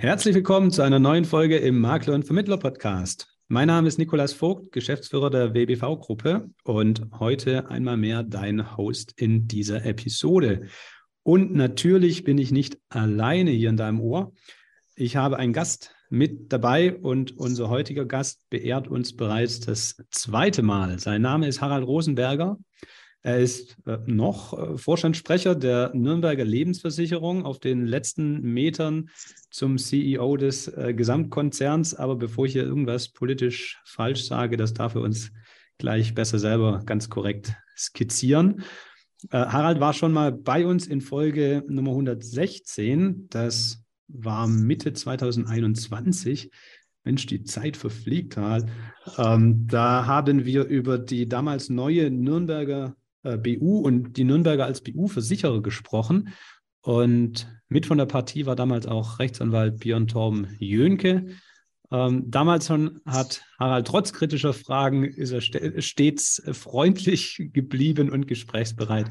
Herzlich willkommen zu einer neuen Folge im Makler und Vermittler Podcast. Mein Name ist Nikolas Vogt, Geschäftsführer der WBV-Gruppe und heute einmal mehr dein Host in dieser Episode. Und natürlich bin ich nicht alleine hier in deinem Ohr. Ich habe einen Gast mit dabei und unser heutiger Gast beehrt uns bereits das zweite Mal. Sein Name ist Harald Rosenberger. Er ist äh, noch äh, Vorstandssprecher der Nürnberger Lebensversicherung auf den letzten Metern zum CEO des äh, Gesamtkonzerns. Aber bevor ich hier irgendwas politisch falsch sage, das darf er uns gleich besser selber ganz korrekt skizzieren. Harald war schon mal bei uns in Folge Nummer 116. Das war Mitte 2021. Mensch, die Zeit verfliegt halt. Ähm, da haben wir über die damals neue Nürnberger äh, BU und die Nürnberger als BU-Versicherer gesprochen. Und mit von der Partie war damals auch Rechtsanwalt Björn Torben Jönke. Ähm, damals schon hat Harald trotz kritischer Fragen ist er st stets freundlich geblieben und gesprächsbereit.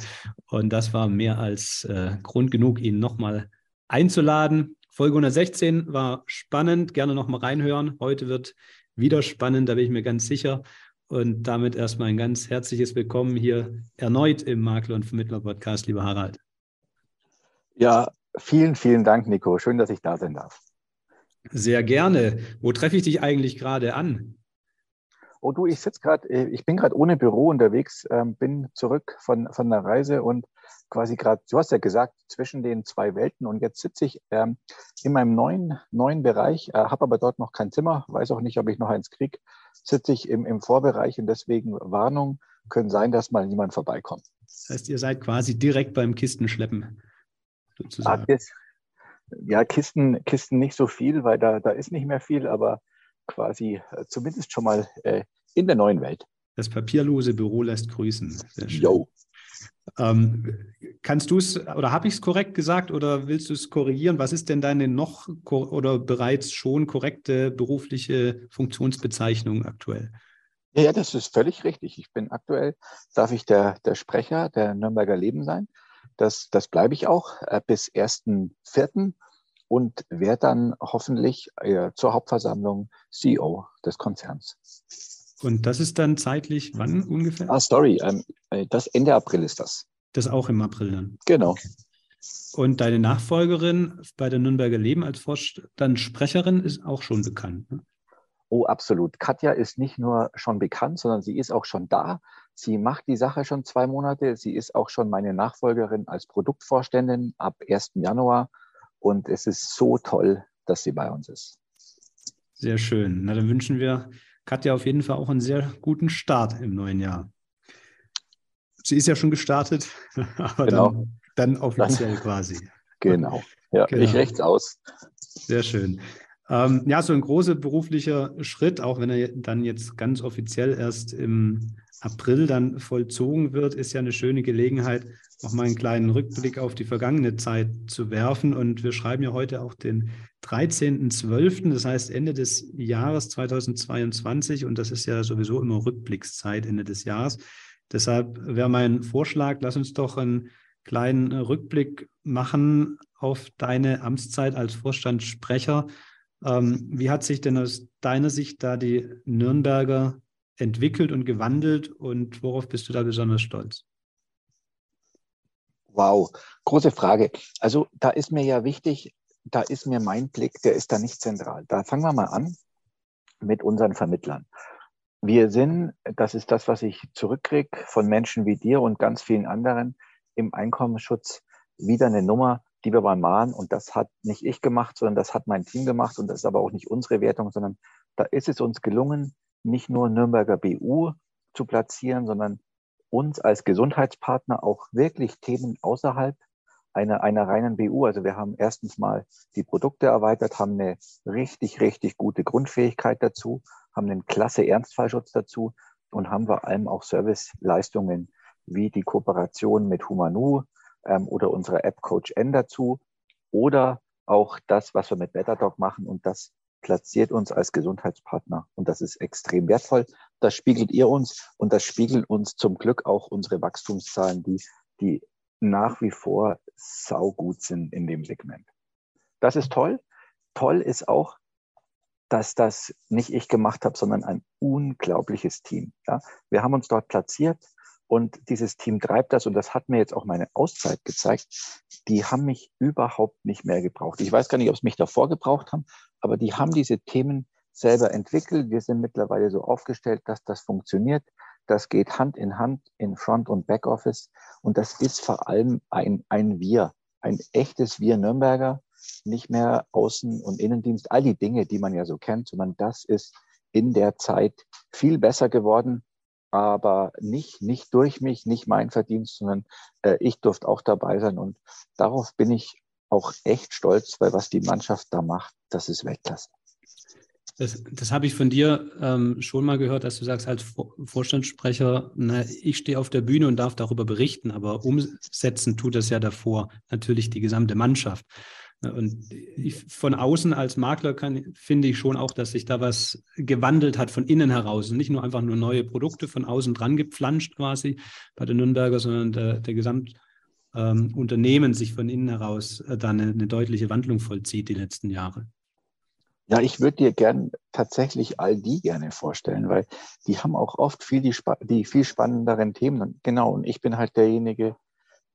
Und das war mehr als äh, Grund genug, ihn nochmal einzuladen. Folge 116 war spannend, gerne nochmal reinhören. Heute wird wieder spannend, da bin ich mir ganz sicher. Und damit erstmal ein ganz herzliches Willkommen hier erneut im Makler- und Vermittler-Podcast, lieber Harald. Ja, vielen, vielen Dank, Nico. Schön, dass ich da sein darf. Sehr gerne. Wo treffe ich dich eigentlich gerade an? Oh du, ich sitze gerade, äh, ich bin gerade ohne Büro unterwegs, ähm, bin zurück von, von der Reise und quasi gerade, du hast ja gesagt, zwischen den zwei Welten und jetzt sitze ich ähm, in meinem neuen, neuen Bereich, äh, habe aber dort noch kein Zimmer, weiß auch nicht, ob ich noch eins kriege, sitze ich im, im Vorbereich und deswegen Warnung, können sein, dass mal niemand vorbeikommt. Das heißt, ihr seid quasi direkt beim Kistenschleppen sozusagen. Ah, ja, Kisten, Kisten nicht so viel, weil da, da ist nicht mehr viel, aber quasi äh, zumindest schon mal äh, in der neuen Welt. Das papierlose Büro lässt grüßen. Jo. Ähm, kannst du es oder habe ich es korrekt gesagt oder willst du es korrigieren? Was ist denn deine noch oder bereits schon korrekte berufliche Funktionsbezeichnung aktuell? Ja, das ist völlig richtig. Ich bin aktuell, darf ich der, der Sprecher der Nürnberger Leben sein. Das, das bleibe ich auch äh, bis 1.4. und werde dann hoffentlich äh, zur Hauptversammlung CEO des Konzerns. Und das ist dann zeitlich wann ungefähr? Ah, sorry, ähm, äh, das Ende April ist das. Das auch im April dann. Genau. Okay. Und deine Nachfolgerin bei der Nürnberger Leben als Vorstandssprecherin ist auch schon bekannt. Ne? Oh, absolut. Katja ist nicht nur schon bekannt, sondern sie ist auch schon da. Sie macht die Sache schon zwei Monate. Sie ist auch schon meine Nachfolgerin als Produktvorständin ab 1. Januar. Und es ist so toll, dass sie bei uns ist. Sehr schön. Na, dann wünschen wir Katja auf jeden Fall auch einen sehr guten Start im neuen Jahr. Sie ist ja schon gestartet, aber genau. dann, dann offiziell dann, quasi. Genau. Ja, genau. ich rechts aus. Sehr schön. Ähm, ja, so ein großer beruflicher Schritt, auch wenn er dann jetzt ganz offiziell erst im April dann vollzogen wird, ist ja eine schöne Gelegenheit, noch mal einen kleinen Rückblick auf die vergangene Zeit zu werfen. Und wir schreiben ja heute auch den 13.12., das heißt Ende des Jahres 2022. Und das ist ja sowieso immer Rückblickszeit Ende des Jahres. Deshalb wäre mein Vorschlag, lass uns doch einen kleinen Rückblick machen auf deine Amtszeit als Vorstandssprecher. Ähm, wie hat sich denn aus deiner Sicht da die Nürnberger entwickelt und gewandelt und worauf bist du da besonders stolz? Wow, große Frage. Also da ist mir ja wichtig, da ist mir mein Blick, der ist da nicht zentral. Da fangen wir mal an mit unseren Vermittlern. Wir sind, das ist das, was ich zurückkriege von Menschen wie dir und ganz vielen anderen im Einkommensschutz, wieder eine Nummer, die wir mal machen. Und das hat nicht ich gemacht, sondern das hat mein Team gemacht. Und das ist aber auch nicht unsere Wertung, sondern da ist es uns gelungen, nicht nur Nürnberger BU zu platzieren, sondern uns als Gesundheitspartner auch wirklich Themen außerhalb einer, einer reinen BU. Also wir haben erstens mal die Produkte erweitert, haben eine richtig, richtig gute Grundfähigkeit dazu, haben einen klasse Ernstfallschutz dazu und haben vor allem auch Serviceleistungen wie die Kooperation mit Humanu ähm, oder unserer App Coach N dazu oder auch das, was wir mit Betterdoc machen und das platziert uns als Gesundheitspartner und das ist extrem wertvoll. Das spiegelt ihr uns und das spiegeln uns zum Glück auch unsere Wachstumszahlen, die, die nach wie vor saugut sind in dem Segment. Das ist toll. toll ist auch, dass das nicht ich gemacht habe, sondern ein unglaubliches Team. Ja? Wir haben uns dort platziert und dieses Team treibt das und das hat mir jetzt auch meine Auszeit gezeigt. Die haben mich überhaupt nicht mehr gebraucht. Ich weiß gar nicht, ob es mich davor gebraucht haben, aber die haben diese Themen selber entwickelt. Wir sind mittlerweile so aufgestellt, dass das funktioniert. Das geht Hand in Hand in Front- und Backoffice. Und das ist vor allem ein, ein Wir, ein echtes Wir Nürnberger, nicht mehr Außen- und Innendienst, all die Dinge, die man ja so kennt, sondern das ist in der Zeit viel besser geworden, aber nicht, nicht durch mich, nicht mein Verdienst, sondern äh, ich durfte auch dabei sein. Und darauf bin ich auch echt stolz, weil was die Mannschaft da macht, das ist Weltklasse. Das, das habe ich von dir ähm, schon mal gehört, dass du sagst, als Vorstandssprecher, na, ich stehe auf der Bühne und darf darüber berichten, aber umsetzen tut das ja davor natürlich die gesamte Mannschaft. Und ich, von außen als Makler kann, finde ich schon auch, dass sich da was gewandelt hat von innen heraus. Und nicht nur einfach nur neue Produkte von außen dran gepflanscht quasi bei den Nürnberger, sondern der, der Gesamtunternehmen ähm, sich von innen heraus äh, da eine, eine deutliche Wandlung vollzieht die letzten Jahre. Ja, ich würde dir gern tatsächlich all die gerne vorstellen, weil die haben auch oft viel die, die viel spannenderen Themen. Genau, und ich bin halt derjenige,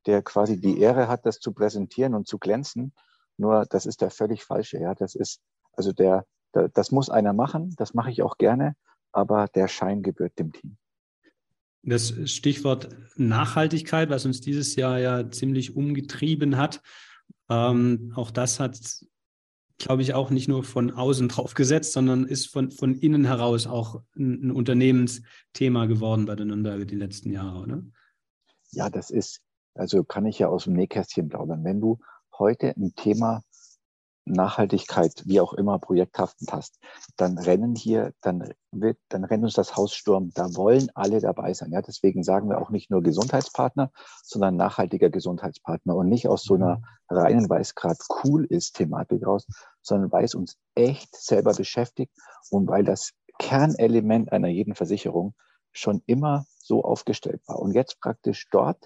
der quasi die Ehre hat, das zu präsentieren und zu glänzen. Nur das ist der völlig falsche. Ja, das ist, also der, der das muss einer machen, das mache ich auch gerne, aber der Schein gebührt dem Team. Das Stichwort Nachhaltigkeit, was uns dieses Jahr ja ziemlich umgetrieben hat, ähm, auch das hat, glaube ich, auch nicht nur von außen drauf gesetzt, sondern ist von, von innen heraus auch ein, ein Unternehmensthema geworden bei den Nürnberger die letzten Jahre, oder? Ja, das ist, also kann ich ja aus dem Nähkästchen plaudern. Wenn du heute ein Thema Nachhaltigkeit, wie auch immer, projekthaftend hast, dann rennen hier, dann wird, dann rennt uns das Haus Sturm. Da wollen alle dabei sein. Ja, deswegen sagen wir auch nicht nur Gesundheitspartner, sondern nachhaltiger Gesundheitspartner und nicht aus so einer reinen, weil es gerade cool ist, Thematik raus, sondern weil es uns echt selber beschäftigt und weil das Kernelement einer jeden Versicherung schon immer so aufgestellt war. Und jetzt praktisch dort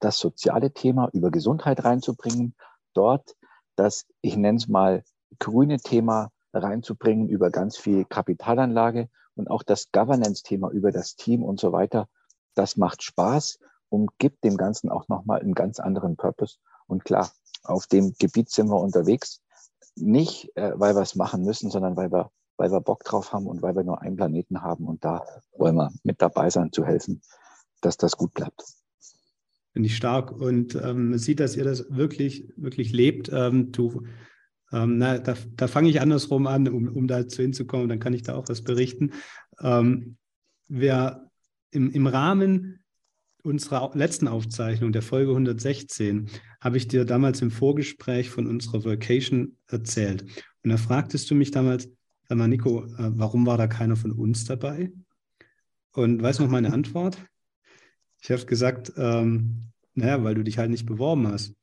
das soziale Thema über Gesundheit reinzubringen dort das, ich nenne es mal, grüne Thema reinzubringen über ganz viel Kapitalanlage und auch das Governance-Thema über das Team und so weiter. Das macht Spaß und gibt dem Ganzen auch nochmal einen ganz anderen Purpose. Und klar, auf dem Gebiet sind wir unterwegs. Nicht, äh, weil wir es machen müssen, sondern weil wir, weil wir Bock drauf haben und weil wir nur einen Planeten haben. Und da wollen wir mit dabei sein, zu helfen, dass das gut bleibt. Finde ich stark. Und ähm, man sieht, dass ihr das wirklich, wirklich lebt. Ähm, du, ähm, na, da, da fange ich andersrum an, um, um dazu hinzukommen, dann kann ich da auch was berichten. Ähm, wer im, im Rahmen unserer letzten Aufzeichnung, der Folge 116, habe ich dir damals im Vorgespräch von unserer Vacation erzählt. Und da fragtest du mich damals, sag mal, Nico, äh, warum war da keiner von uns dabei? Und weißt du noch meine Antwort? Ich habe gesagt, ähm, naja, weil du dich halt nicht beworben hast.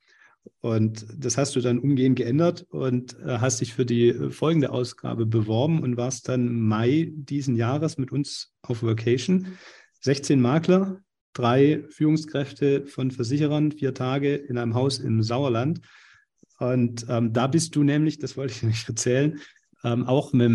Und das hast du dann umgehend geändert und äh, hast dich für die folgende Ausgabe beworben und warst dann Mai diesen Jahres mit uns auf Vacation. 16 Makler, drei Führungskräfte von Versicherern, vier Tage in einem Haus im Sauerland. Und ähm, da bist du nämlich, das wollte ich nicht erzählen, ähm, auch mit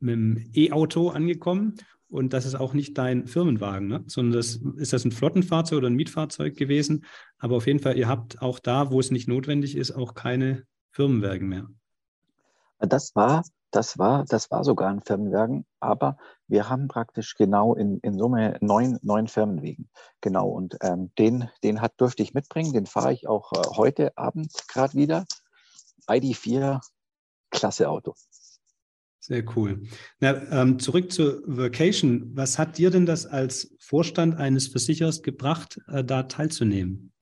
dem E-Auto angekommen und das ist auch nicht dein Firmenwagen, ne? sondern das ist das ein Flottenfahrzeug oder ein Mietfahrzeug gewesen. Aber auf jeden Fall, ihr habt auch da, wo es nicht notwendig ist, auch keine Firmenwagen mehr. Das war, das war, das war sogar ein Firmenwagen, aber wir haben praktisch genau in, in Summe neun, neun Firmenwegen. Genau. Und ähm, den, den hat, durfte ich mitbringen. Den fahre ich auch äh, heute Abend gerade wieder. ID4, klasse Auto. Sehr cool. Na, ähm, zurück zur Vacation. Was hat dir denn das als Vorstand eines Versicherers gebracht, äh, da teilzunehmen?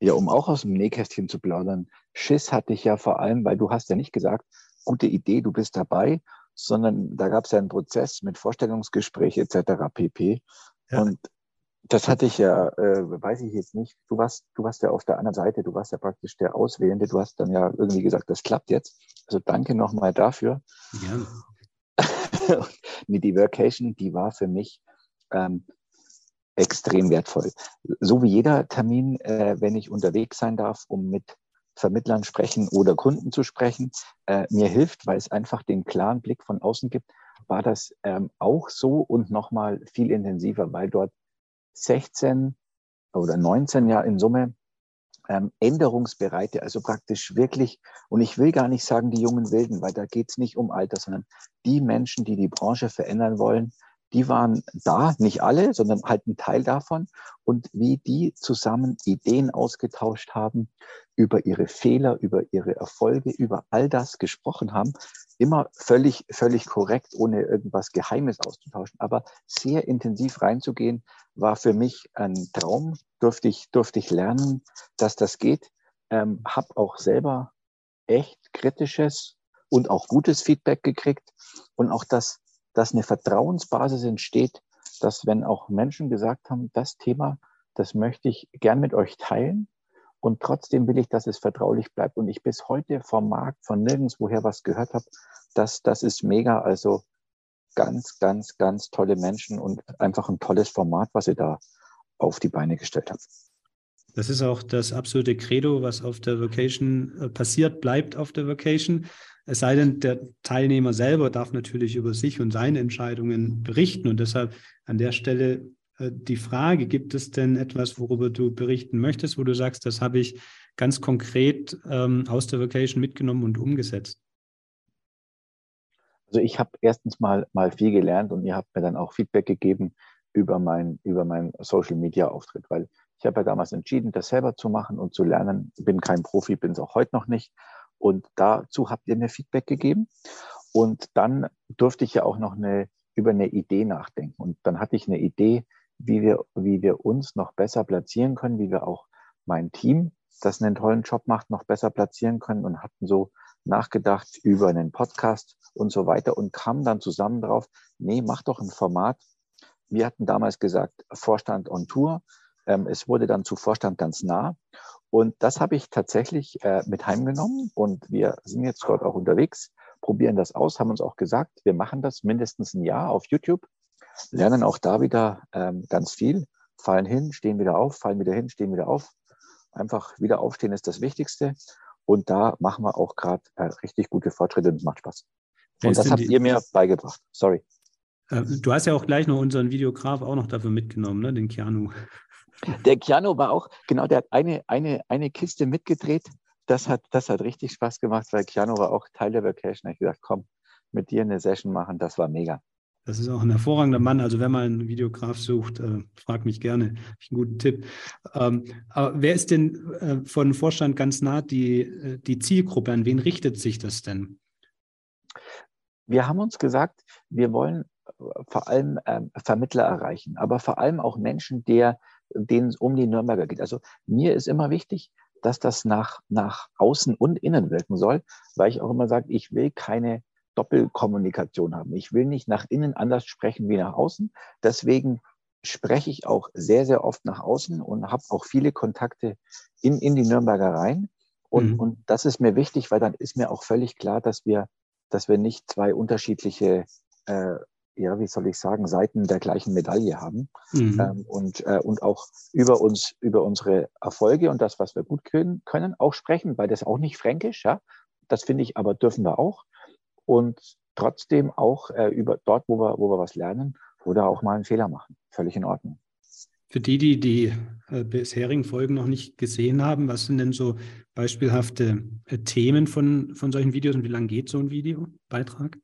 Ja, um auch aus dem Nähkästchen zu plaudern. Schiss hatte ich ja vor allem, weil du hast ja nicht gesagt, gute Idee, du bist dabei, sondern da gab es ja einen Prozess mit Vorstellungsgespräch etc. pp. Ja. Und das hatte ich ja, äh, weiß ich jetzt nicht. Du warst, du warst ja auf der anderen Seite, du warst ja praktisch der Auswählende. Du hast dann ja irgendwie gesagt, das klappt jetzt. Also danke nochmal dafür. Ja. die Workation, die war für mich ähm, extrem wertvoll. So wie jeder Termin, äh, wenn ich unterwegs sein darf, um mit Vermittlern sprechen oder Kunden zu sprechen, äh, mir hilft, weil es einfach den klaren Blick von außen gibt, war das ähm, auch so und nochmal viel intensiver, weil dort 16 oder 19 Jahre in Summe ähm, Änderungsbereite, also praktisch wirklich, und ich will gar nicht sagen die jungen Wilden, weil da geht es nicht um Alter, sondern die Menschen, die die Branche verändern wollen, die waren da, nicht alle, sondern halt ein Teil davon. Und wie die zusammen Ideen ausgetauscht haben, über ihre Fehler, über ihre Erfolge, über all das gesprochen haben, immer völlig, völlig korrekt, ohne irgendwas Geheimes auszutauschen, aber sehr intensiv reinzugehen, war für mich ein Traum. Durfte ich, durfte ich lernen, dass das geht. Ähm, hab auch selber echt kritisches und auch gutes Feedback gekriegt und auch das dass eine Vertrauensbasis entsteht, dass wenn auch Menschen gesagt haben, das Thema, das möchte ich gern mit euch teilen und trotzdem will ich, dass es vertraulich bleibt und ich bis heute vom Markt, von nirgendswoher was gehört habe, das, das ist mega. Also ganz, ganz, ganz tolle Menschen und einfach ein tolles Format, was ihr da auf die Beine gestellt habt. Das ist auch das absolute Credo, was auf der Vocation äh, passiert, bleibt auf der Vocation. Es sei denn, der Teilnehmer selber darf natürlich über sich und seine Entscheidungen berichten. Und deshalb an der Stelle die Frage, gibt es denn etwas, worüber du berichten möchtest, wo du sagst, das habe ich ganz konkret ähm, aus der Vocation mitgenommen und umgesetzt? Also ich habe erstens mal, mal viel gelernt und ihr habt mir dann auch Feedback gegeben über mein, über meinen Social Media Auftritt, weil ich habe ja damals entschieden, das selber zu machen und zu lernen. Ich bin kein Profi, bin es auch heute noch nicht. Und dazu habt ihr mir Feedback gegeben. Und dann durfte ich ja auch noch eine, über eine Idee nachdenken. Und dann hatte ich eine Idee, wie wir, wie wir uns noch besser platzieren können, wie wir auch mein Team, das einen tollen Job macht, noch besser platzieren können und hatten so nachgedacht über einen Podcast und so weiter und kamen dann zusammen drauf, nee, mach doch ein Format. Wir hatten damals gesagt, Vorstand on Tour. Ähm, es wurde dann zu Vorstand ganz nah. Und das habe ich tatsächlich äh, mit heimgenommen und wir sind jetzt dort auch unterwegs, probieren das aus, haben uns auch gesagt, wir machen das mindestens ein Jahr auf YouTube, lernen auch da wieder ähm, ganz viel, fallen hin, stehen wieder auf, fallen wieder hin, stehen wieder auf. Einfach wieder aufstehen ist das Wichtigste. Und da machen wir auch gerade äh, richtig gute Fortschritte und es macht Spaß. Und das habt ihr mir beigebracht. Sorry. Äh, du hast ja auch gleich noch unseren Videograf auch noch dafür mitgenommen, ne? den Keanu. Der Keanu war auch, genau, der hat eine, eine, eine Kiste mitgedreht. Das hat, das hat richtig Spaß gemacht, weil Keanu war auch Teil der Vacation. Ich gesagt, komm, mit dir eine Session machen, das war mega. Das ist auch ein hervorragender Mann. Also wenn man einen Videograf sucht, äh, frag mich gerne. Ich einen guten Tipp. Ähm, aber wer ist denn äh, von Vorstand ganz nah die, äh, die Zielgruppe? An wen richtet sich das denn? Wir haben uns gesagt, wir wollen äh, vor allem ähm, Vermittler erreichen, aber vor allem auch Menschen, denen es um die Nürnberger geht. Also mir ist immer wichtig, dass das nach, nach außen und innen wirken soll, weil ich auch immer sage, ich will keine Doppelkommunikation haben. Ich will nicht nach innen anders sprechen wie nach außen. Deswegen spreche ich auch sehr, sehr oft nach außen und habe auch viele Kontakte in, in die Nürnberger rein. Und, mhm. und das ist mir wichtig, weil dann ist mir auch völlig klar, dass wir, dass wir nicht zwei unterschiedliche äh, ja, wie soll ich sagen, Seiten der gleichen Medaille haben mhm. ähm, und, äh, und auch über uns, über unsere Erfolge und das, was wir gut können, können auch sprechen, weil das auch nicht fränkisch, ja. Das finde ich aber dürfen wir auch. Und trotzdem auch äh, über dort, wo wir, wo wir was lernen oder auch mal einen Fehler machen. Völlig in Ordnung. Für die, die die äh, bisherigen Folgen noch nicht gesehen haben, was sind denn so beispielhafte äh, Themen von, von solchen Videos und wie lange geht so ein Videobeitrag?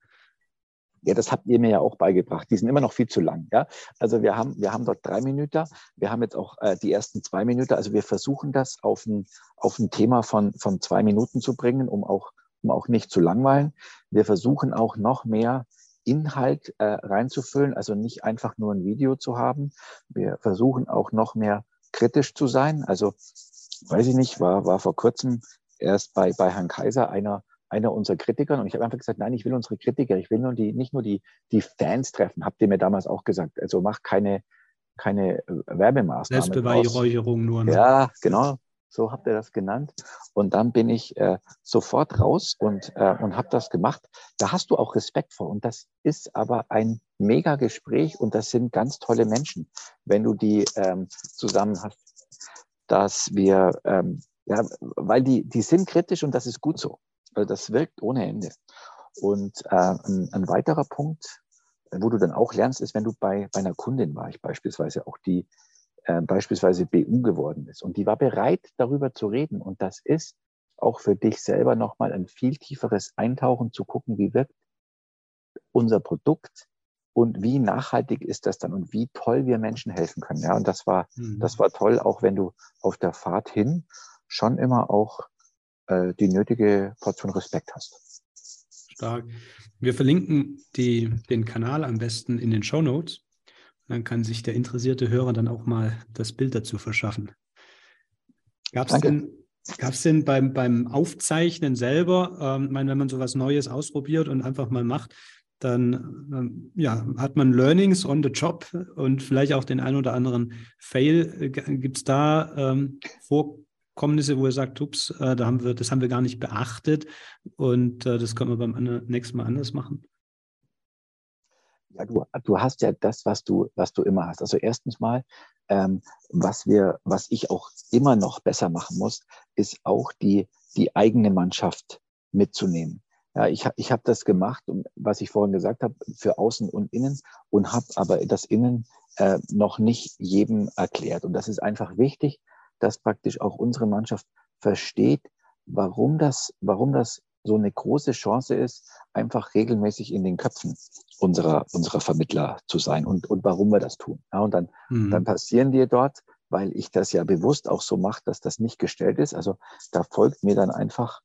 Ja, das habt ihr mir ja auch beigebracht. Die sind immer noch viel zu lang. Ja? Also wir haben, wir haben dort drei Minuten. Wir haben jetzt auch äh, die ersten zwei Minuten. Also wir versuchen das auf ein, auf ein Thema von, von zwei Minuten zu bringen, um auch, um auch nicht zu langweilen. Wir versuchen auch noch mehr Inhalt äh, reinzufüllen, also nicht einfach nur ein Video zu haben. Wir versuchen auch noch mehr kritisch zu sein. Also weiß ich nicht, war, war vor kurzem erst bei, bei Herrn Kaiser einer, einer unserer Kritiker und ich habe einfach gesagt, nein, ich will unsere Kritiker, ich will nur die, nicht nur die, die Fans treffen, habt ihr mir damals auch gesagt. Also mach keine, keine äh, Werbemaßnahmen. Selbstbeweihräucherung nur. Ne? Ja, genau. So habt ihr das genannt. Und dann bin ich äh, sofort raus und, äh, und habe das gemacht. Da hast du auch Respekt vor. Und das ist aber ein mega Gespräch und das sind ganz tolle Menschen, wenn du die ähm, zusammen hast, dass wir ähm, Ja, weil die, die sind kritisch und das ist gut so. Also das wirkt ohne Ende. Und äh, ein, ein weiterer Punkt, wo du dann auch lernst, ist, wenn du bei, bei einer Kundin war ich beispielsweise, auch die äh, beispielsweise BU geworden ist und die war bereit, darüber zu reden. Und das ist auch für dich selber nochmal ein viel tieferes Eintauchen zu gucken, wie wirkt unser Produkt und wie nachhaltig ist das dann und wie toll wir Menschen helfen können. Ja, und das war, mhm. das war toll, auch wenn du auf der Fahrt hin schon immer auch äh, die nötige Portion Respekt hast. Stark. Wir verlinken die, den Kanal am besten in den Show Notes. Dann kann sich der interessierte Hörer dann auch mal das Bild dazu verschaffen. Gab es denn, gab's denn beim, beim Aufzeichnen selber, ähm, meine, wenn man sowas Neues ausprobiert und einfach mal macht, dann ähm, ja, hat man Learnings on the job und vielleicht auch den einen oder anderen Fail. Gibt es da ähm, Vorkommnisse, wo ihr sagt, ups, äh, da haben wir, das haben wir gar nicht beachtet und äh, das können wir beim nächsten Mal anders machen? Ja, du, du hast ja das, was du, was du immer hast. Also erstens mal, ähm, was wir, was ich auch immer noch besser machen muss, ist auch die, die eigene Mannschaft mitzunehmen. Ja, ich, ich habe das gemacht, was ich vorhin gesagt habe, für Außen und Innen und habe aber das Innen äh, noch nicht jedem erklärt. Und das ist einfach wichtig, dass praktisch auch unsere Mannschaft versteht, warum das, warum das so eine große Chance ist, einfach regelmäßig in den Köpfen unserer, unserer Vermittler zu sein und, und warum wir das tun. Ja, und dann, mhm. dann passieren dir dort, weil ich das ja bewusst auch so mache, dass das nicht gestellt ist. Also da folgt mir dann einfach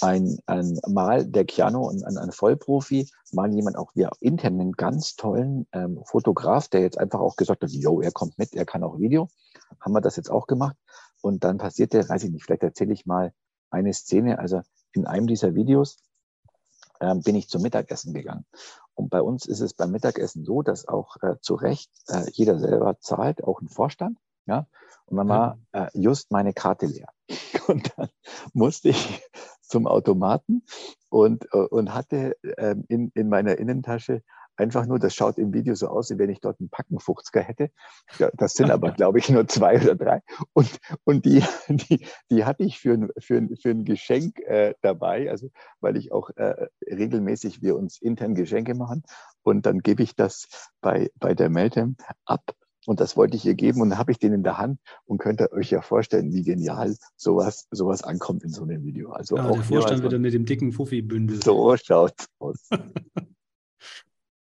ein, ein mal der Keanu, ein, ein Vollprofi, mal jemand auch wir intern einen ganz tollen ähm, Fotograf, der jetzt einfach auch gesagt hat, yo, er kommt mit, er kann auch Video. Haben wir das jetzt auch gemacht. Und dann passierte, weiß ich nicht, vielleicht erzähle ich mal eine Szene. Also in einem dieser Videos äh, bin ich zum Mittagessen gegangen. Und bei uns ist es beim Mittagessen so, dass auch äh, zu Recht äh, jeder selber zahlt, auch ein Vorstand. Ja? Und dann war äh, just meine Karte leer. Und dann musste ich zum Automaten und, äh, und hatte äh, in, in meiner Innentasche einfach nur, das schaut im Video so aus, wie wenn ich dort einen Packenfuchzger hätte. Ja, das sind aber, glaube ich, nur zwei oder drei. Und, und die, die, die hatte ich für ein, für ein, für ein Geschenk äh, dabei, also weil ich auch äh, regelmäßig wir uns intern Geschenke machen. Und dann gebe ich das bei, bei der Meltem ab. Und das wollte ich ihr geben und dann habe ich den in der Hand und könnt ihr euch ja vorstellen, wie genial sowas, sowas ankommt in so einem Video. Also ah, auch der Vorstand wieder mit dem dicken Fuffi-Bündel. So schaut aus.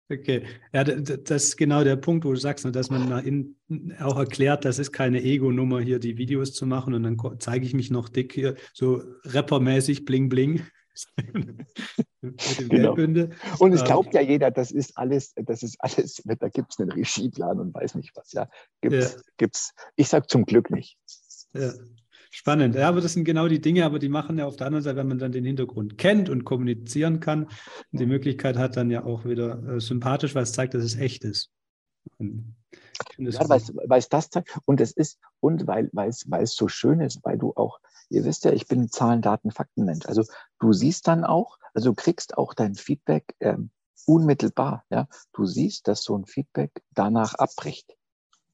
Okay, ja, das ist genau der Punkt, wo du sagst, ne, dass man auch erklärt, das ist keine Ego-Nummer, hier die Videos zu machen und dann zeige ich mich noch dick hier, so rappermäßig bling bling. genau. Und es ähm, glaubt ja jeder, das ist alles, das ist alles, da gibt es einen Regieplan und weiß nicht was. Ja, gibt's, ja. gibt's, ich sage zum Glück nicht. Ja. Spannend. Ja, aber das sind genau die Dinge, aber die machen ja auf der anderen Seite, wenn man dann den Hintergrund kennt und kommunizieren kann, die Möglichkeit hat, dann ja auch wieder äh, sympathisch, weil es zeigt, dass es echt ist. Ja, weil es das zeigt. Und es ist, und weil, weil, es, weil es so schön ist, weil du auch, ihr wisst ja, ich bin Zahlen, Daten, Faktenmensch. Also du siehst dann auch, also du kriegst auch dein Feedback ähm, unmittelbar. Ja? Du siehst, dass so ein Feedback danach abbricht.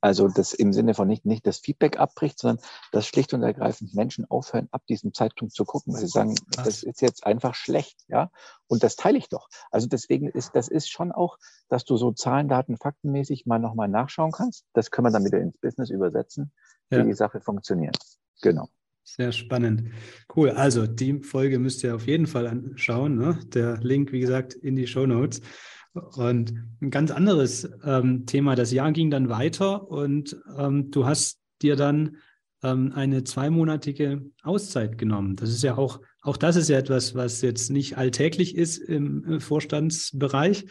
Also das im Sinne von nicht, nicht das Feedback abbricht, sondern dass schlicht und ergreifend Menschen aufhören, ab diesem Zeitpunkt zu gucken, weil sie sagen, das ist jetzt einfach schlecht, ja. Und das teile ich doch. Also deswegen ist, das ist schon auch, dass du so Zahlen, Daten, Faktenmäßig mal nochmal nachschauen kannst. Das können wir dann wieder ins Business übersetzen, wie ja. die Sache funktioniert. Genau. Sehr spannend. Cool. Also die Folge müsst ihr auf jeden Fall anschauen. Ne? Der Link, wie gesagt, in die Show Notes. Und ein ganz anderes ähm, Thema, das Jahr ging dann weiter und ähm, du hast dir dann ähm, eine zweimonatige Auszeit genommen. Das ist ja auch, auch das ist ja etwas, was jetzt nicht alltäglich ist im Vorstandsbereich.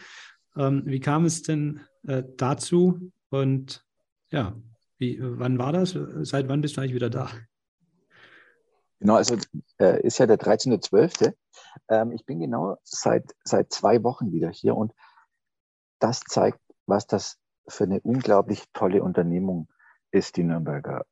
Ähm, wie kam es denn äh, dazu? Und ja, wie, wann war das? Seit wann bist du eigentlich wieder da? Genau, also äh, ist ja der 13.12. Ähm, ich bin genau seit, seit zwei Wochen wieder hier und das zeigt, was das für eine unglaublich tolle Unternehmung ist, die Nürnberger.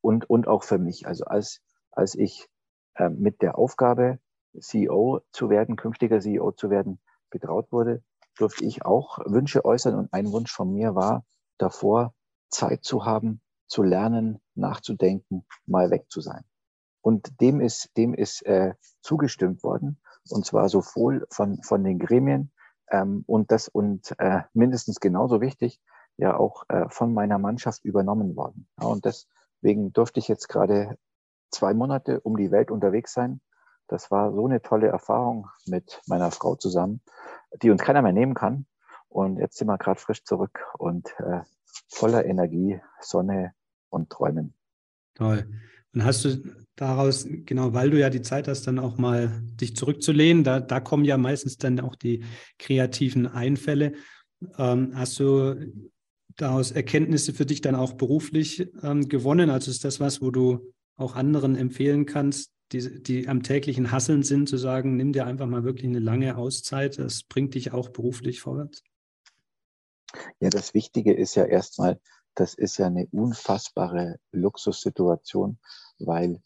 Und, und auch für mich. Also als, als ich äh, mit der Aufgabe, CEO zu werden, künftiger CEO zu werden, betraut wurde, durfte ich auch Wünsche äußern. Und ein Wunsch von mir war, davor Zeit zu haben, zu lernen, nachzudenken, mal weg zu sein. Und dem ist, dem ist äh, zugestimmt worden, und zwar sowohl von, von den Gremien ähm, und das und äh, mindestens genauso wichtig, ja auch äh, von meiner Mannschaft übernommen worden. Ja, und deswegen durfte ich jetzt gerade zwei Monate um die Welt unterwegs sein. Das war so eine tolle Erfahrung mit meiner Frau zusammen, die uns keiner mehr nehmen kann. Und jetzt sind wir gerade frisch zurück und äh, voller Energie, Sonne und Träumen. Toll. Und hast du daraus, genau, weil du ja die Zeit hast, dann auch mal dich zurückzulehnen, da, da kommen ja meistens dann auch die kreativen Einfälle. Ähm, hast du daraus Erkenntnisse für dich dann auch beruflich ähm, gewonnen? Also ist das was, wo du auch anderen empfehlen kannst, die, die am täglichen Hasseln sind, zu sagen, nimm dir einfach mal wirklich eine lange Auszeit, das bringt dich auch beruflich vorwärts? Ja, das Wichtige ist ja erstmal, das ist ja eine unfassbare Luxussituation, weil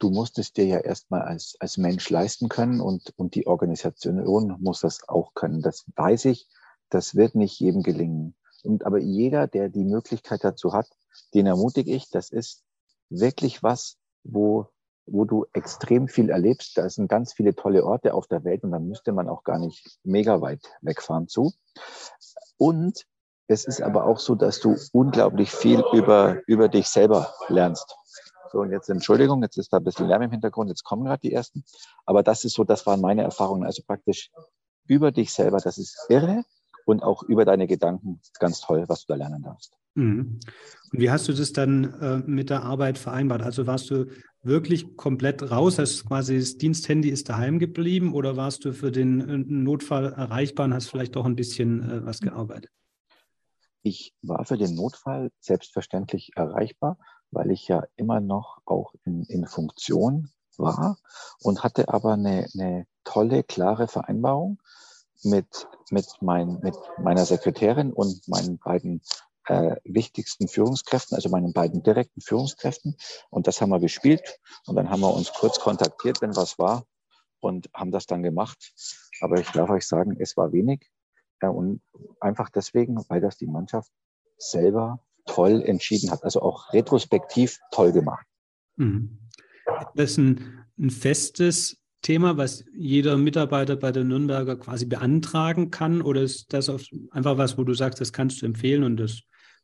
du musst es dir ja erstmal als, als Mensch leisten können und, und die Organisation muss das auch können. Das weiß ich, das wird nicht jedem gelingen. Und aber jeder, der die Möglichkeit dazu hat, den ermutige ich, das ist wirklich was, wo, wo du extrem viel erlebst. Da sind ganz viele tolle Orte auf der Welt und dann müsste man auch gar nicht mega weit wegfahren zu. Und es ist aber auch so, dass du unglaublich viel über, über dich selber lernst. So, und jetzt Entschuldigung, jetzt ist da ein bisschen Lärm im Hintergrund, jetzt kommen gerade die ersten. Aber das ist so, das waren meine Erfahrungen. Also praktisch über dich selber, das ist irre und auch über deine Gedanken ganz toll, was du da lernen darfst. Mhm. Und wie hast du das dann äh, mit der Arbeit vereinbart? Also warst du wirklich komplett raus? Hast quasi das Diensthandy ist daheim geblieben oder warst du für den äh, Notfall erreichbar und hast vielleicht doch ein bisschen äh, was gearbeitet? Ich war für den Notfall selbstverständlich erreichbar, weil ich ja immer noch auch in, in Funktion war und hatte aber eine, eine tolle, klare Vereinbarung mit, mit, mein, mit meiner Sekretärin und meinen beiden äh, wichtigsten Führungskräften, also meinen beiden direkten Führungskräften. Und das haben wir gespielt. Und dann haben wir uns kurz kontaktiert, wenn was war, und haben das dann gemacht. Aber ich darf euch sagen, es war wenig. Ja, und einfach deswegen, weil das die Mannschaft selber toll entschieden hat. Also auch retrospektiv toll gemacht. Mhm. Das ist ein, ein festes Thema, was jeder Mitarbeiter bei der Nürnberger quasi beantragen kann? Oder ist das einfach was, wo du sagst, das kannst du empfehlen und das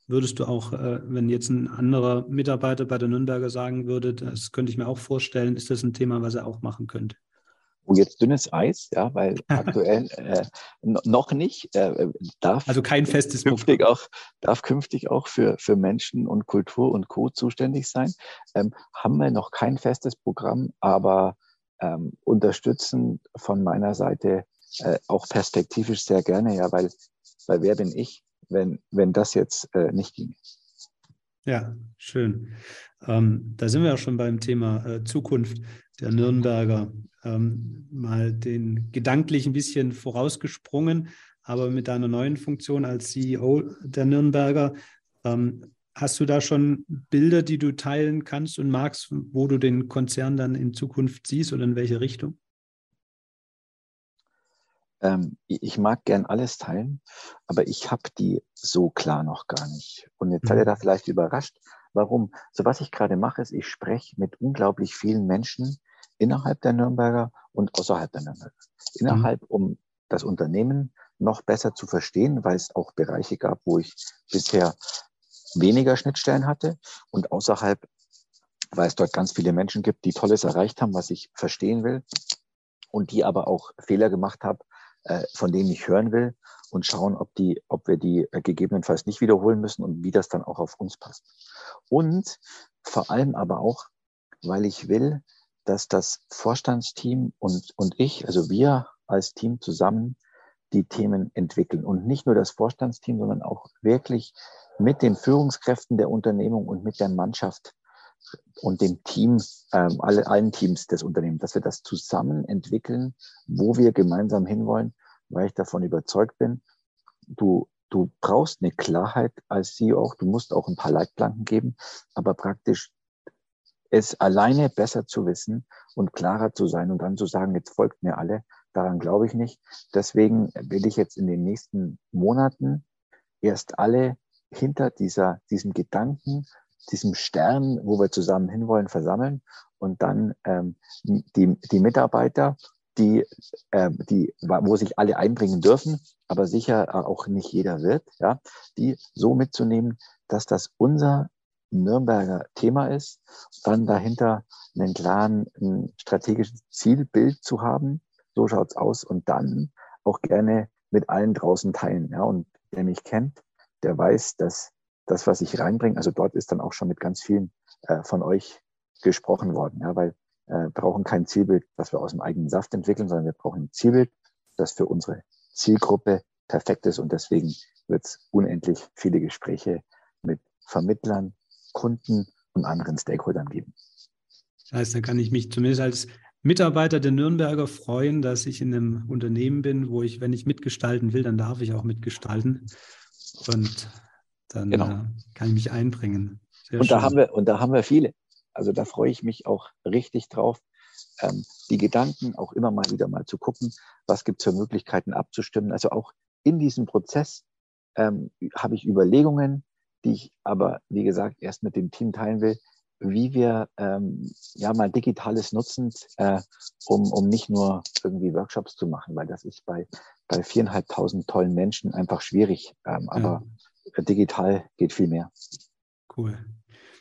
würdest du auch, äh, wenn jetzt ein anderer Mitarbeiter bei der Nürnberger sagen würde, das könnte ich mir auch vorstellen, ist das ein Thema, was er auch machen könnte? Oh, jetzt dünnes Eis, ja, weil aktuell äh, noch nicht äh, darf. Also kein festes künftig Programm. auch darf künftig auch für für Menschen und Kultur und Co zuständig sein. Ähm, haben wir noch kein festes Programm, aber ähm, unterstützen von meiner Seite äh, auch perspektivisch sehr gerne, ja, weil, weil wer bin ich, wenn, wenn das jetzt äh, nicht ging? Ja, schön. Ähm, da sind wir auch schon beim Thema äh, Zukunft der Nürnberger. Ähm, mal den gedanklich ein bisschen vorausgesprungen, aber mit deiner neuen Funktion als CEO der Nürnberger, ähm, Hast du da schon Bilder, die du teilen kannst und magst, wo du den Konzern dann in Zukunft siehst oder in welche Richtung? Ähm, ich mag gern alles teilen, aber ich habe die so klar noch gar nicht. Und jetzt seid ihr mhm. da vielleicht überrascht. Warum? So was ich gerade mache, ist, ich spreche mit unglaublich vielen Menschen innerhalb der Nürnberger und außerhalb der Nürnberger. Innerhalb, mhm. um das Unternehmen noch besser zu verstehen, weil es auch Bereiche gab, wo ich bisher weniger Schnittstellen hatte und außerhalb, weil es dort ganz viele Menschen gibt, die Tolles erreicht haben, was ich verstehen will und die aber auch Fehler gemacht haben, äh, von denen ich hören will und schauen, ob die, ob wir die äh, gegebenenfalls nicht wiederholen müssen und wie das dann auch auf uns passt. Und vor allem aber auch, weil ich will, dass das Vorstandsteam und, und ich, also wir als Team zusammen die Themen entwickeln. Und nicht nur das Vorstandsteam, sondern auch wirklich mit den Führungskräften der Unternehmung und mit der Mannschaft und dem Team, ähm, alle, allen Teams des Unternehmens, dass wir das zusammen entwickeln, wo wir gemeinsam hinwollen, weil ich davon überzeugt bin, du, du brauchst eine Klarheit als CEO auch, du musst auch ein paar Leitplanken geben, aber praktisch es alleine besser zu wissen und klarer zu sein und dann zu sagen, jetzt folgt mir alle, daran glaube ich nicht. Deswegen will ich jetzt in den nächsten Monaten erst alle hinter dieser, diesem Gedanken, diesem Stern, wo wir zusammen hinwollen, versammeln und dann ähm, die, die Mitarbeiter, die, äh, die, wo sich alle einbringen dürfen, aber sicher auch nicht jeder wird, ja, die so mitzunehmen, dass das unser Nürnberger Thema ist, dann dahinter einen klaren ein strategisches Zielbild zu haben, so schaut's aus, und dann auch gerne mit allen draußen teilen. Ja, und der mich kennt, der weiß, dass das, was ich reinbringe, also dort ist dann auch schon mit ganz vielen äh, von euch gesprochen worden, ja, weil äh, brauchen kein Zielbild, das wir aus dem eigenen Saft entwickeln, sondern wir brauchen ein Zielbild, das für unsere Zielgruppe perfekt ist. Und deswegen wird es unendlich viele Gespräche mit Vermittlern, Kunden und anderen Stakeholdern geben. Das heißt, da kann ich mich zumindest als Mitarbeiter der Nürnberger freuen, dass ich in einem Unternehmen bin, wo ich, wenn ich mitgestalten will, dann darf ich auch mitgestalten. Und dann genau. äh, kann ich mich einbringen. Sehr und, da haben wir, und da haben wir viele. Also da freue ich mich auch richtig drauf, ähm, die Gedanken auch immer mal wieder mal zu gucken, was gibt es für Möglichkeiten abzustimmen. Also auch in diesem Prozess ähm, habe ich Überlegungen, die ich aber, wie gesagt, erst mit dem Team teilen will, wie wir ähm, ja mal Digitales nutzen, äh, um, um nicht nur irgendwie Workshops zu machen, weil das ist bei, bei viereinhalbtausend tollen Menschen einfach schwierig. Ähm, aber ja. digital geht viel mehr. Cool.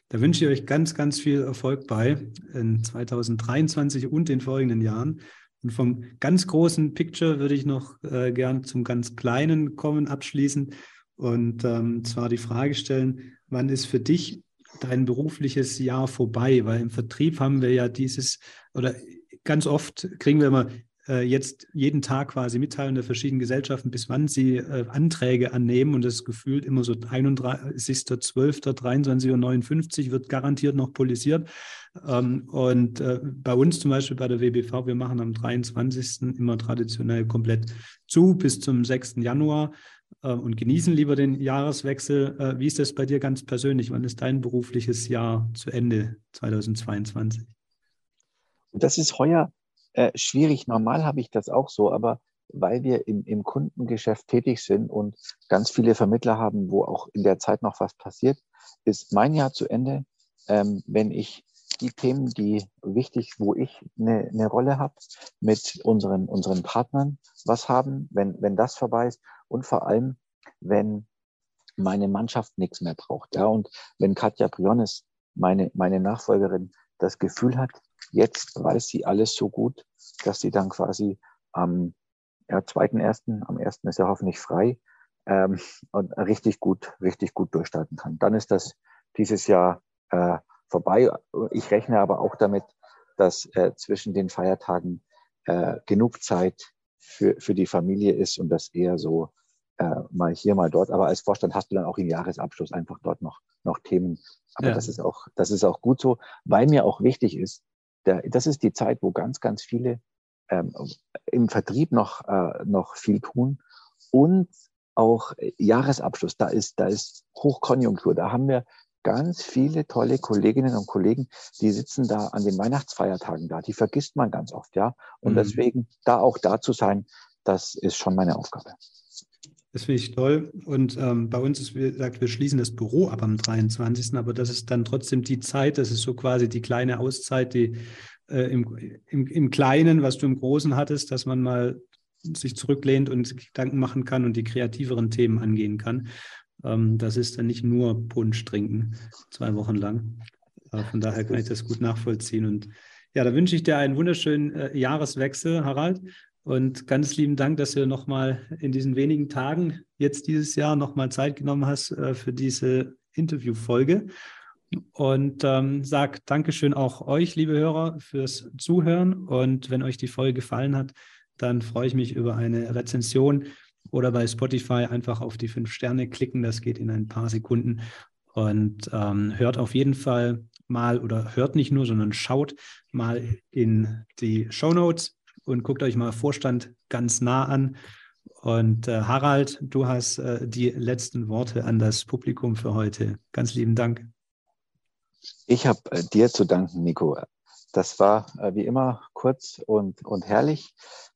Da wünsche ich euch ganz, ganz viel Erfolg bei in 2023 und den folgenden Jahren. Und vom ganz großen Picture würde ich noch äh, gern zum ganz kleinen kommen, abschließen. Und ähm, zwar die Frage stellen, wann ist für dich dein berufliches Jahr vorbei? Weil im Vertrieb haben wir ja dieses, oder ganz oft kriegen wir immer äh, jetzt jeden Tag quasi Mitteilungen der verschiedenen Gesellschaften, bis wann sie äh, Anträge annehmen und das gefühlt immer so 31.12.23.59 Uhr wird garantiert noch polisiert. Ähm, und äh, bei uns zum Beispiel bei der WBV, wir machen am 23. immer traditionell komplett zu bis zum 6. Januar und genießen lieber den Jahreswechsel. Äh, wie ist das bei dir ganz persönlich? Wann ist dein berufliches Jahr zu Ende 2022? Das ist heuer äh, schwierig. Normal habe ich das auch so, aber weil wir im, im Kundengeschäft tätig sind und ganz viele Vermittler haben, wo auch in der Zeit noch was passiert, ist mein Jahr zu Ende, ähm, wenn ich die Themen, die wichtig, wo ich eine, eine Rolle habe, mit unseren, unseren Partnern was haben, wenn, wenn das vorbei ist und vor allem, wenn meine Mannschaft nichts mehr braucht. Ja, und wenn Katja Briones, meine, meine Nachfolgerin, das Gefühl hat, jetzt weiß sie alles so gut, dass sie dann quasi am ja, zweiten ersten, am ersten ist er hoffentlich frei ähm, und richtig gut, richtig gut durchstarten kann. Dann ist das dieses Jahr äh, vorbei. Ich rechne aber auch damit, dass äh, zwischen den Feiertagen äh, genug Zeit für, für die Familie ist und das eher so äh, mal hier, mal dort. Aber als Vorstand hast du dann auch im Jahresabschluss einfach dort noch, noch Themen. Aber ja. das ist auch, das ist auch gut so, weil mir auch wichtig ist, der, das ist die Zeit, wo ganz, ganz viele ähm, im Vertrieb noch, äh, noch viel tun und auch Jahresabschluss, da ist, da ist Hochkonjunktur. Da haben wir ganz viele tolle Kolleginnen und Kollegen, die sitzen da an den Weihnachtsfeiertagen da. Die vergisst man ganz oft, ja. Und mhm. deswegen da auch da zu sein, das ist schon meine Aufgabe. Das finde ich toll. Und ähm, bei uns ist, wie gesagt, wir schließen das Büro ab am 23. Aber das ist dann trotzdem die Zeit, das ist so quasi die kleine Auszeit, die äh, im, im, im Kleinen, was du im Großen hattest, dass man mal sich zurücklehnt und Gedanken machen kann und die kreativeren Themen angehen kann. Ähm, das ist dann nicht nur Punsch trinken, zwei Wochen lang. Äh, von daher kann ich das gut nachvollziehen. Und ja, da wünsche ich dir einen wunderschönen äh, Jahreswechsel, Harald. Und ganz lieben Dank, dass du nochmal in diesen wenigen Tagen jetzt dieses Jahr nochmal Zeit genommen hast äh, für diese Interviewfolge. Und ähm, sag Dankeschön auch euch, liebe Hörer, fürs Zuhören. Und wenn euch die Folge gefallen hat, dann freue ich mich über eine Rezension oder bei Spotify einfach auf die fünf Sterne klicken. Das geht in ein paar Sekunden. Und ähm, hört auf jeden Fall mal oder hört nicht nur, sondern schaut mal in die Show Notes und guckt euch mal Vorstand ganz nah an. Und äh, Harald, du hast äh, die letzten Worte an das Publikum für heute. Ganz lieben Dank. Ich habe äh, dir zu danken, Nico. Das war äh, wie immer kurz und, und herrlich.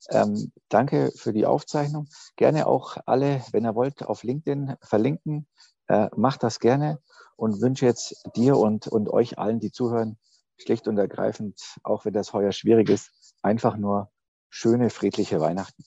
Ähm, danke für die Aufzeichnung. Gerne auch alle, wenn ihr wollt, auf LinkedIn verlinken. Äh, macht das gerne und wünsche jetzt dir und, und euch allen, die zuhören, schlicht und ergreifend, auch wenn das heuer schwierig ist, einfach nur schöne, friedliche Weihnachten.